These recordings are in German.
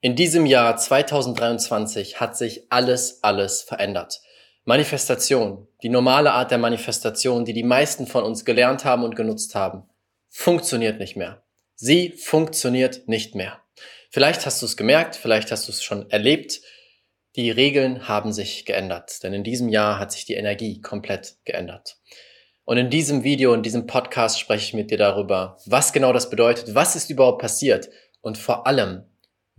In diesem Jahr 2023 hat sich alles, alles verändert. Manifestation, die normale Art der Manifestation, die die meisten von uns gelernt haben und genutzt haben, funktioniert nicht mehr. Sie funktioniert nicht mehr. Vielleicht hast du es gemerkt, vielleicht hast du es schon erlebt. Die Regeln haben sich geändert, denn in diesem Jahr hat sich die Energie komplett geändert. Und in diesem Video, in diesem Podcast spreche ich mit dir darüber, was genau das bedeutet, was ist überhaupt passiert und vor allem,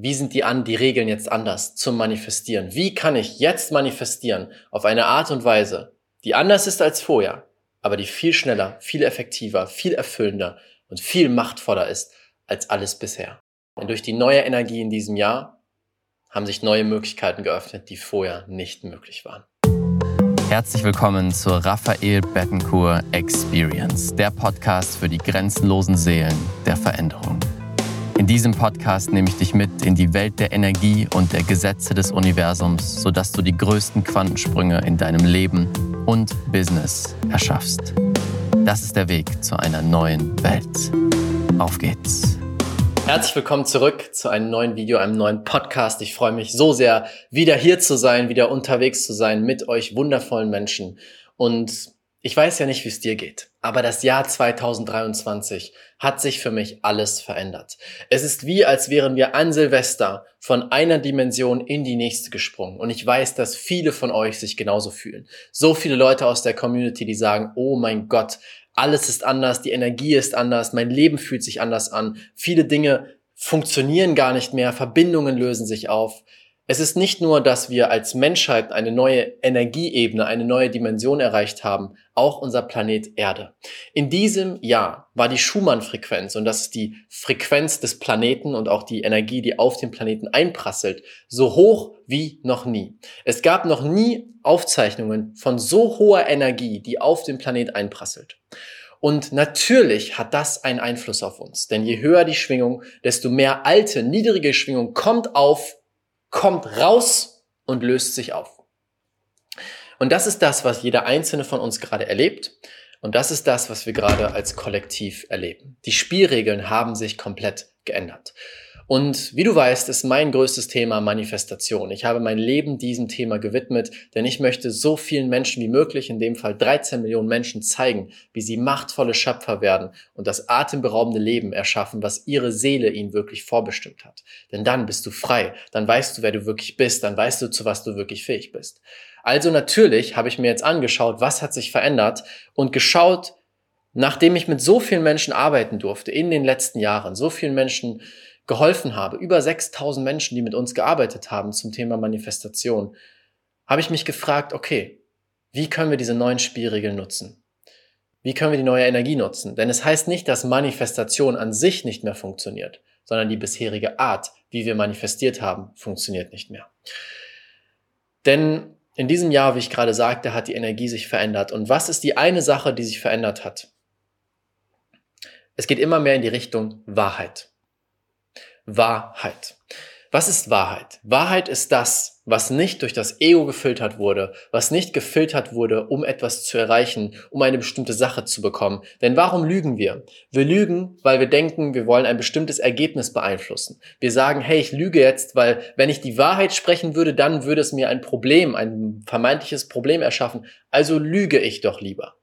wie sind die an, die Regeln jetzt anders zum Manifestieren? Wie kann ich jetzt manifestieren auf eine Art und Weise, die anders ist als vorher, aber die viel schneller, viel effektiver, viel erfüllender und viel machtvoller ist als alles bisher? Und durch die neue Energie in diesem Jahr haben sich neue Möglichkeiten geöffnet, die vorher nicht möglich waren. Herzlich willkommen zur Raphael Bettencourt Experience, der Podcast für die grenzenlosen Seelen der Veränderung. In diesem Podcast nehme ich dich mit in die Welt der Energie und der Gesetze des Universums, sodass du die größten Quantensprünge in deinem Leben und Business erschaffst. Das ist der Weg zu einer neuen Welt. Auf geht's. Herzlich willkommen zurück zu einem neuen Video, einem neuen Podcast. Ich freue mich so sehr, wieder hier zu sein, wieder unterwegs zu sein mit euch wundervollen Menschen. Und ich weiß ja nicht, wie es dir geht, aber das Jahr 2023 hat sich für mich alles verändert. Es ist wie, als wären wir an Silvester von einer Dimension in die nächste gesprungen. Und ich weiß, dass viele von euch sich genauso fühlen. So viele Leute aus der Community, die sagen, oh mein Gott, alles ist anders, die Energie ist anders, mein Leben fühlt sich anders an, viele Dinge funktionieren gar nicht mehr, Verbindungen lösen sich auf. Es ist nicht nur, dass wir als Menschheit eine neue Energieebene, eine neue Dimension erreicht haben, auch unser Planet Erde. In diesem Jahr war die Schumann-Frequenz, und das ist die Frequenz des Planeten und auch die Energie, die auf den Planeten einprasselt, so hoch wie noch nie. Es gab noch nie Aufzeichnungen von so hoher Energie, die auf den Planet einprasselt. Und natürlich hat das einen Einfluss auf uns, denn je höher die Schwingung, desto mehr alte, niedrige Schwingung kommt auf kommt raus und löst sich auf. Und das ist das, was jeder einzelne von uns gerade erlebt. Und das ist das, was wir gerade als Kollektiv erleben. Die Spielregeln haben sich komplett geändert. Und wie du weißt, ist mein größtes Thema Manifestation. Ich habe mein Leben diesem Thema gewidmet, denn ich möchte so vielen Menschen wie möglich, in dem Fall 13 Millionen Menschen, zeigen, wie sie machtvolle Schöpfer werden und das atemberaubende Leben erschaffen, was ihre Seele ihnen wirklich vorbestimmt hat. Denn dann bist du frei, dann weißt du, wer du wirklich bist, dann weißt du, zu was du wirklich fähig bist. Also natürlich habe ich mir jetzt angeschaut, was hat sich verändert und geschaut, nachdem ich mit so vielen Menschen arbeiten durfte in den letzten Jahren, so vielen Menschen geholfen habe, über 6000 Menschen, die mit uns gearbeitet haben zum Thema Manifestation, habe ich mich gefragt, okay, wie können wir diese neuen Spielregeln nutzen? Wie können wir die neue Energie nutzen? Denn es heißt nicht, dass Manifestation an sich nicht mehr funktioniert, sondern die bisherige Art, wie wir manifestiert haben, funktioniert nicht mehr. Denn in diesem Jahr, wie ich gerade sagte, hat die Energie sich verändert. Und was ist die eine Sache, die sich verändert hat? Es geht immer mehr in die Richtung Wahrheit. Wahrheit. Was ist Wahrheit? Wahrheit ist das, was nicht durch das Ego gefiltert wurde, was nicht gefiltert wurde, um etwas zu erreichen, um eine bestimmte Sache zu bekommen. Denn warum lügen wir? Wir lügen, weil wir denken, wir wollen ein bestimmtes Ergebnis beeinflussen. Wir sagen, hey, ich lüge jetzt, weil wenn ich die Wahrheit sprechen würde, dann würde es mir ein Problem, ein vermeintliches Problem erschaffen. Also lüge ich doch lieber.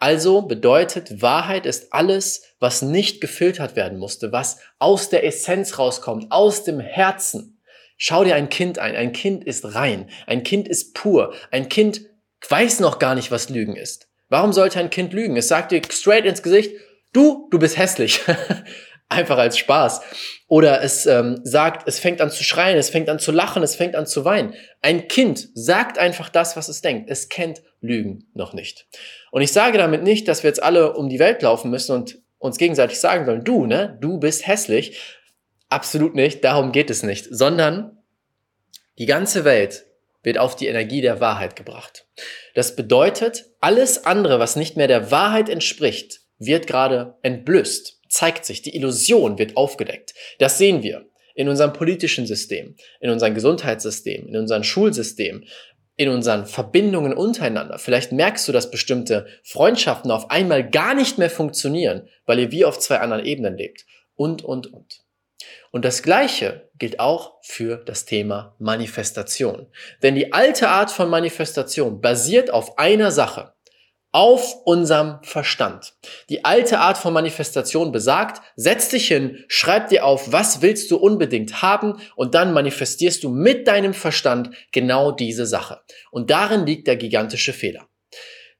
Also bedeutet, Wahrheit ist alles, was nicht gefiltert werden musste, was aus der Essenz rauskommt, aus dem Herzen. Schau dir ein Kind ein. Ein Kind ist rein. Ein Kind ist pur. Ein Kind weiß noch gar nicht, was Lügen ist. Warum sollte ein Kind lügen? Es sagt dir straight ins Gesicht, du, du bist hässlich. Einfach als Spaß. Oder es ähm, sagt, es fängt an zu schreien, es fängt an zu lachen, es fängt an zu weinen. Ein Kind sagt einfach das, was es denkt. Es kennt Lügen noch nicht. Und ich sage damit nicht, dass wir jetzt alle um die Welt laufen müssen und uns gegenseitig sagen sollen, du, ne, du bist hässlich. Absolut nicht, darum geht es nicht, sondern die ganze Welt wird auf die Energie der Wahrheit gebracht. Das bedeutet, alles andere, was nicht mehr der Wahrheit entspricht, wird gerade entblößt, zeigt sich, die Illusion wird aufgedeckt. Das sehen wir in unserem politischen System, in unserem Gesundheitssystem, in unserem Schulsystem, in unseren Verbindungen untereinander. Vielleicht merkst du, dass bestimmte Freundschaften auf einmal gar nicht mehr funktionieren, weil ihr wie auf zwei anderen Ebenen lebt. Und, und, und. Und das Gleiche gilt auch für das Thema Manifestation. Denn die alte Art von Manifestation basiert auf einer Sache, auf unserem Verstand. Die alte Art von Manifestation besagt, setz dich hin, schreib dir auf, was willst du unbedingt haben und dann manifestierst du mit deinem Verstand genau diese Sache. Und darin liegt der gigantische Fehler.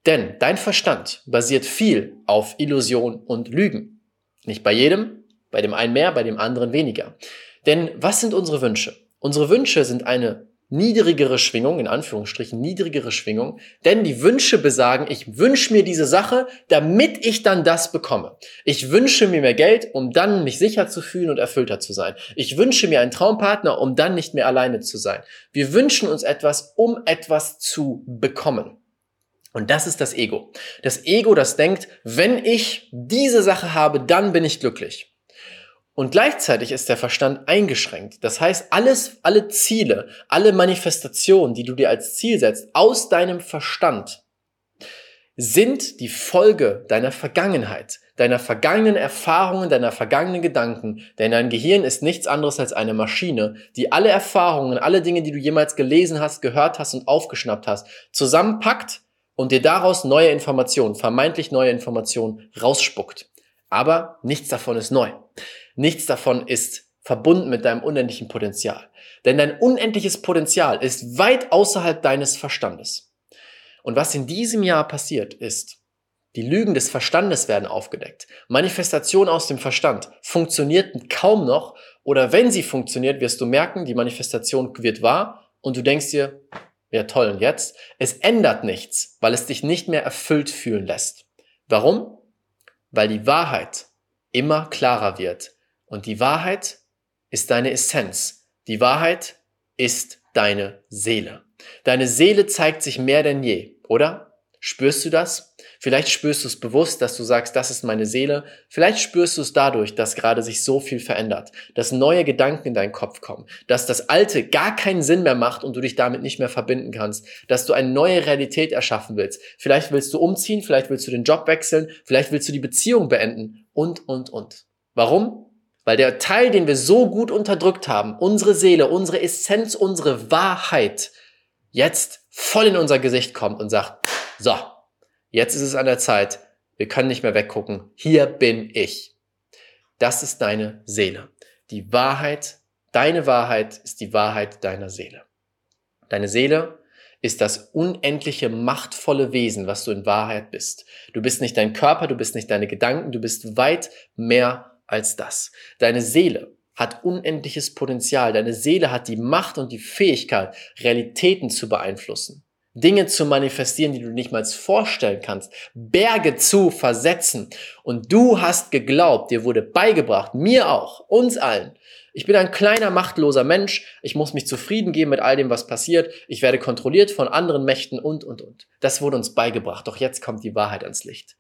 Denn dein Verstand basiert viel auf Illusion und Lügen. Nicht bei jedem, bei dem einen mehr, bei dem anderen weniger. Denn was sind unsere Wünsche? Unsere Wünsche sind eine niedrigere Schwingung, in Anführungsstrichen niedrigere Schwingung, denn die Wünsche besagen, ich wünsche mir diese Sache, damit ich dann das bekomme. Ich wünsche mir mehr Geld, um dann mich sicher zu fühlen und erfüllter zu sein. Ich wünsche mir einen Traumpartner, um dann nicht mehr alleine zu sein. Wir wünschen uns etwas, um etwas zu bekommen. Und das ist das Ego. Das Ego, das denkt, wenn ich diese Sache habe, dann bin ich glücklich. Und gleichzeitig ist der Verstand eingeschränkt. Das heißt, alles, alle Ziele, alle Manifestationen, die du dir als Ziel setzt, aus deinem Verstand, sind die Folge deiner Vergangenheit, deiner vergangenen Erfahrungen, deiner vergangenen Gedanken. Denn dein Gehirn ist nichts anderes als eine Maschine, die alle Erfahrungen, alle Dinge, die du jemals gelesen hast, gehört hast und aufgeschnappt hast, zusammenpackt und dir daraus neue Informationen, vermeintlich neue Informationen rausspuckt. Aber nichts davon ist neu. Nichts davon ist verbunden mit deinem unendlichen Potenzial. Denn dein unendliches Potenzial ist weit außerhalb deines Verstandes. Und was in diesem Jahr passiert ist, die Lügen des Verstandes werden aufgedeckt. Manifestation aus dem Verstand funktioniert kaum noch oder wenn sie funktioniert, wirst du merken, die Manifestation wird wahr und du denkst dir, ja toll, und jetzt? Es ändert nichts, weil es dich nicht mehr erfüllt fühlen lässt. Warum? Weil die Wahrheit immer klarer wird und die Wahrheit ist deine Essenz. Die Wahrheit ist deine Seele. Deine Seele zeigt sich mehr denn je, oder? Spürst du das? Vielleicht spürst du es bewusst, dass du sagst, das ist meine Seele. Vielleicht spürst du es dadurch, dass gerade sich so viel verändert, dass neue Gedanken in deinen Kopf kommen, dass das Alte gar keinen Sinn mehr macht und du dich damit nicht mehr verbinden kannst, dass du eine neue Realität erschaffen willst. Vielleicht willst du umziehen, vielleicht willst du den Job wechseln, vielleicht willst du die Beziehung beenden und, und, und. Warum? Weil der Teil, den wir so gut unterdrückt haben, unsere Seele, unsere Essenz, unsere Wahrheit, jetzt voll in unser Gesicht kommt und sagt, so, jetzt ist es an der Zeit, wir können nicht mehr weggucken, hier bin ich. Das ist deine Seele. Die Wahrheit, deine Wahrheit ist die Wahrheit deiner Seele. Deine Seele ist das unendliche, machtvolle Wesen, was du in Wahrheit bist. Du bist nicht dein Körper, du bist nicht deine Gedanken, du bist weit mehr als das. Deine Seele hat unendliches Potenzial. Deine Seele hat die Macht und die Fähigkeit, Realitäten zu beeinflussen. Dinge zu manifestieren, die du nicht mal vorstellen kannst, Berge zu versetzen. Und du hast geglaubt, dir wurde beigebracht, mir auch, uns allen. Ich bin ein kleiner, machtloser Mensch, ich muss mich zufrieden geben mit all dem, was passiert, ich werde kontrolliert von anderen Mächten und, und, und. Das wurde uns beigebracht, doch jetzt kommt die Wahrheit ans Licht.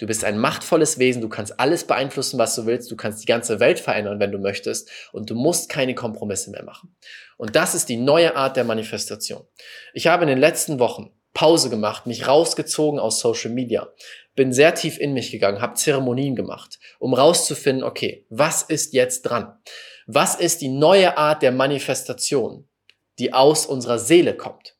Du bist ein machtvolles Wesen, du kannst alles beeinflussen, was du willst, du kannst die ganze Welt verändern, wenn du möchtest und du musst keine Kompromisse mehr machen. Und das ist die neue Art der Manifestation. Ich habe in den letzten Wochen Pause gemacht, mich rausgezogen aus Social Media, bin sehr tief in mich gegangen, habe Zeremonien gemacht, um rauszufinden, okay, was ist jetzt dran? Was ist die neue Art der Manifestation, die aus unserer Seele kommt?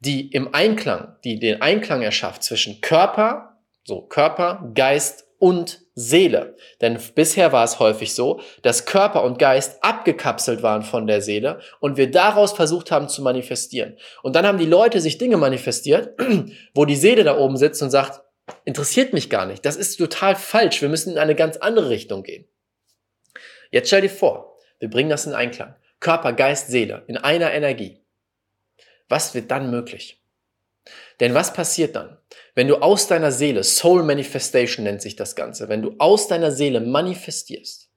Die im Einklang, die den Einklang erschafft zwischen Körper, so, Körper, Geist und Seele. Denn bisher war es häufig so, dass Körper und Geist abgekapselt waren von der Seele und wir daraus versucht haben zu manifestieren. Und dann haben die Leute sich Dinge manifestiert, wo die Seele da oben sitzt und sagt, interessiert mich gar nicht. Das ist total falsch. Wir müssen in eine ganz andere Richtung gehen. Jetzt stell dir vor, wir bringen das in Einklang. Körper, Geist, Seele in einer Energie. Was wird dann möglich? Denn was passiert dann? Wenn du aus deiner Seele, Soul Manifestation nennt sich das Ganze, wenn du aus deiner Seele manifestierst,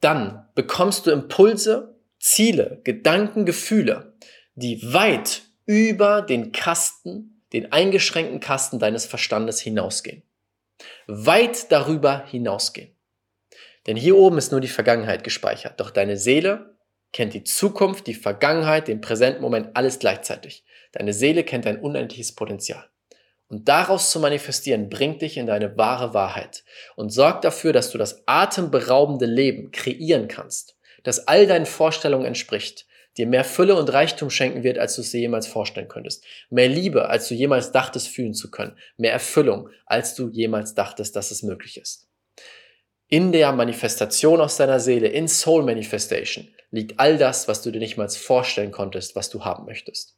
dann bekommst du Impulse, Ziele, Gedanken, Gefühle, die weit über den Kasten, den eingeschränkten Kasten deines Verstandes hinausgehen. Weit darüber hinausgehen. Denn hier oben ist nur die Vergangenheit gespeichert, doch deine Seele kennt die Zukunft, die Vergangenheit, den Präsentmoment, alles gleichzeitig. Deine Seele kennt dein unendliches Potenzial. Und daraus zu manifestieren, bringt dich in deine wahre Wahrheit und sorgt dafür, dass du das atemberaubende Leben kreieren kannst. das all deinen Vorstellungen entspricht, dir mehr Fülle und Reichtum schenken wird, als du es dir jemals vorstellen könntest. Mehr Liebe, als du jemals dachtest fühlen zu können. Mehr Erfüllung, als du jemals dachtest, dass es möglich ist. In der Manifestation aus deiner Seele, in Soul Manifestation, liegt all das, was du dir nicht mal vorstellen konntest, was du haben möchtest.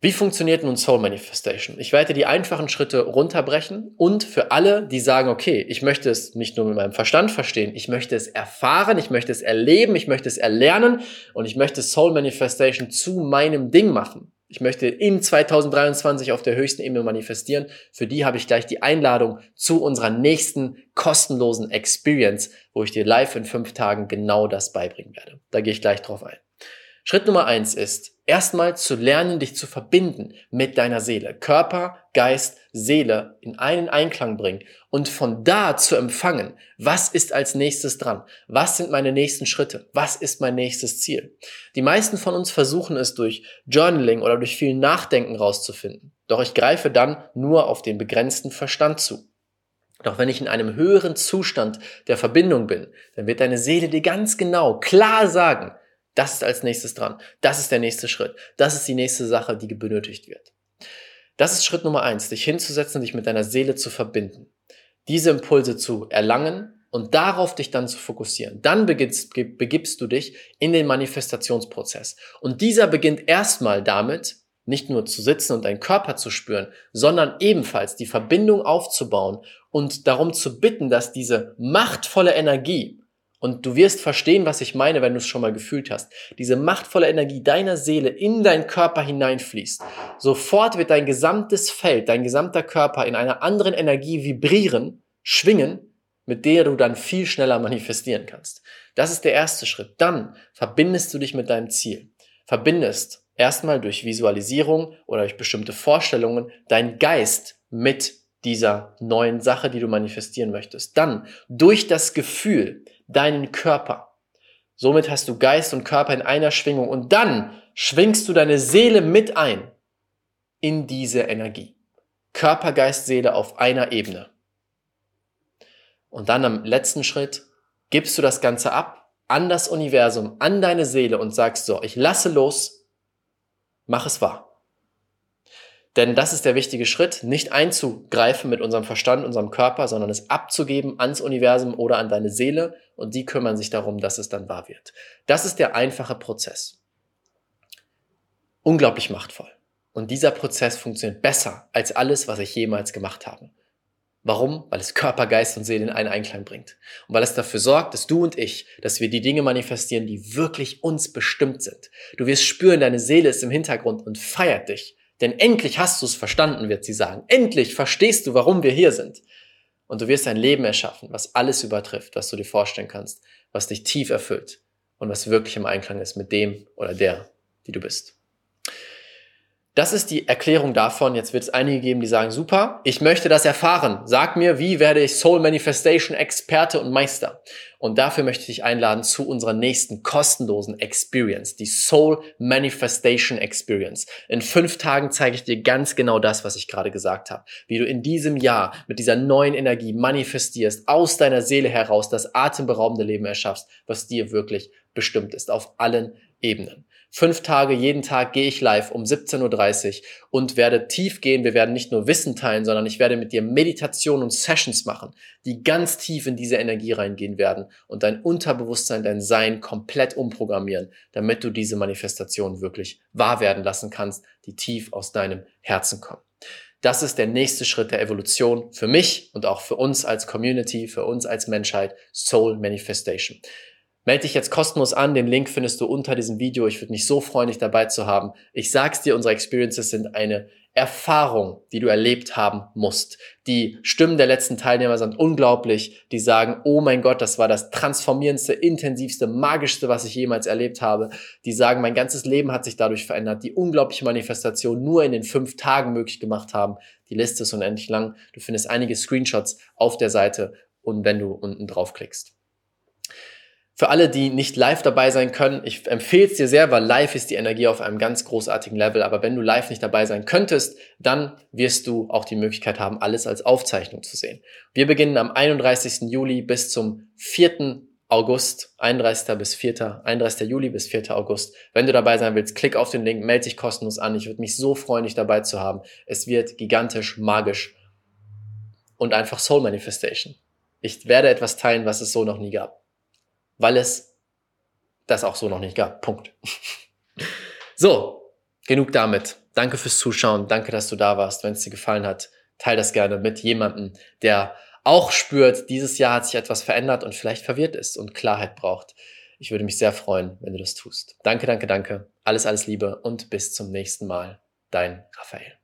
Wie funktioniert nun Soul Manifestation? Ich werde die einfachen Schritte runterbrechen und für alle, die sagen, okay, ich möchte es nicht nur mit meinem Verstand verstehen, ich möchte es erfahren, ich möchte es erleben, ich möchte es erlernen und ich möchte Soul Manifestation zu meinem Ding machen. Ich möchte in 2023 auf der höchsten Ebene manifestieren. Für die habe ich gleich die Einladung zu unserer nächsten kostenlosen Experience, wo ich dir live in fünf Tagen genau das beibringen werde. Da gehe ich gleich drauf ein. Schritt Nummer eins ist, erstmal zu lernen, dich zu verbinden mit deiner Seele. Körper, Geist, Seele in einen Einklang bringen und von da zu empfangen, was ist als nächstes dran? Was sind meine nächsten Schritte? Was ist mein nächstes Ziel? Die meisten von uns versuchen es durch Journaling oder durch viel Nachdenken rauszufinden. Doch ich greife dann nur auf den begrenzten Verstand zu. Doch wenn ich in einem höheren Zustand der Verbindung bin, dann wird deine Seele dir ganz genau klar sagen, das ist als nächstes dran. Das ist der nächste Schritt. Das ist die nächste Sache, die benötigt wird. Das ist Schritt Nummer eins, dich hinzusetzen, dich mit deiner Seele zu verbinden. Diese Impulse zu erlangen und darauf dich dann zu fokussieren. Dann begibst, begibst du dich in den Manifestationsprozess. Und dieser beginnt erstmal damit, nicht nur zu sitzen und deinen Körper zu spüren, sondern ebenfalls die Verbindung aufzubauen und darum zu bitten, dass diese machtvolle Energie, und du wirst verstehen, was ich meine, wenn du es schon mal gefühlt hast. Diese machtvolle Energie deiner Seele in deinen Körper hineinfließt. Sofort wird dein gesamtes Feld, dein gesamter Körper in einer anderen Energie vibrieren, schwingen, mit der du dann viel schneller manifestieren kannst. Das ist der erste Schritt. Dann verbindest du dich mit deinem Ziel. Verbindest erstmal durch Visualisierung oder durch bestimmte Vorstellungen deinen Geist mit dieser neuen Sache, die du manifestieren möchtest. Dann durch das Gefühl, deinen Körper. Somit hast du Geist und Körper in einer Schwingung und dann schwingst du deine Seele mit ein in diese Energie. Körper, Geist, Seele auf einer Ebene. Und dann am letzten Schritt gibst du das Ganze ab an das Universum, an deine Seele und sagst so, ich lasse los, mach es wahr. Denn das ist der wichtige Schritt, nicht einzugreifen mit unserem Verstand, unserem Körper, sondern es abzugeben ans Universum oder an deine Seele und die kümmern sich darum, dass es dann wahr wird. Das ist der einfache Prozess. Unglaublich machtvoll. Und dieser Prozess funktioniert besser als alles, was ich jemals gemacht habe. Warum? Weil es Körper, Geist und Seele in einen Einklang bringt. Und weil es dafür sorgt, dass du und ich, dass wir die Dinge manifestieren, die wirklich uns bestimmt sind. Du wirst spüren, deine Seele ist im Hintergrund und feiert dich denn endlich hast du es verstanden, wird sie sagen. Endlich verstehst du, warum wir hier sind. Und du wirst ein Leben erschaffen, was alles übertrifft, was du dir vorstellen kannst, was dich tief erfüllt und was wirklich im Einklang ist mit dem oder der, die du bist. Das ist die Erklärung davon. Jetzt wird es einige geben, die sagen, super, ich möchte das erfahren. Sag mir, wie werde ich Soul Manifestation Experte und Meister? Und dafür möchte ich dich einladen zu unserer nächsten kostenlosen Experience, die Soul Manifestation Experience. In fünf Tagen zeige ich dir ganz genau das, was ich gerade gesagt habe. Wie du in diesem Jahr mit dieser neuen Energie manifestierst, aus deiner Seele heraus das atemberaubende Leben erschaffst, was dir wirklich bestimmt ist, auf allen Ebenen. Fünf Tage, jeden Tag gehe ich live um 17.30 Uhr und werde tief gehen. Wir werden nicht nur Wissen teilen, sondern ich werde mit dir Meditation und Sessions machen, die ganz tief in diese Energie reingehen werden und dein Unterbewusstsein, dein Sein komplett umprogrammieren, damit du diese Manifestation wirklich wahr werden lassen kannst, die tief aus deinem Herzen kommen. Das ist der nächste Schritt der Evolution für mich und auch für uns als Community, für uns als Menschheit, Soul Manifestation. Melde dich jetzt kostenlos an. Den Link findest du unter diesem Video. Ich würde mich so freuen, dich dabei zu haben. Ich sag's dir, unsere Experiences sind eine Erfahrung, die du erlebt haben musst. Die Stimmen der letzten Teilnehmer sind unglaublich. Die sagen, oh mein Gott, das war das transformierendste, intensivste, magischste, was ich jemals erlebt habe. Die sagen, mein ganzes Leben hat sich dadurch verändert. Die unglaubliche Manifestation nur in den fünf Tagen möglich gemacht haben. Die Liste ist unendlich lang. Du findest einige Screenshots auf der Seite und wenn du unten draufklickst. Für alle, die nicht live dabei sein können, ich empfehle es dir sehr, weil live ist die Energie auf einem ganz großartigen Level. Aber wenn du live nicht dabei sein könntest, dann wirst du auch die Möglichkeit haben, alles als Aufzeichnung zu sehen. Wir beginnen am 31. Juli bis zum 4. August, 31. bis 4., 31. Juli bis 4. August. Wenn du dabei sein willst, klick auf den Link, melde dich kostenlos an. Ich würde mich so freuen, dich dabei zu haben. Es wird gigantisch, magisch und einfach Soul Manifestation. Ich werde etwas teilen, was es so noch nie gab. Weil es das auch so noch nicht gab. Punkt. so, genug damit. Danke fürs Zuschauen. Danke, dass du da warst. Wenn es dir gefallen hat, teile das gerne mit jemandem, der auch spürt, dieses Jahr hat sich etwas verändert und vielleicht verwirrt ist und Klarheit braucht. Ich würde mich sehr freuen, wenn du das tust. Danke, danke, danke. Alles, alles Liebe und bis zum nächsten Mal. Dein Raphael.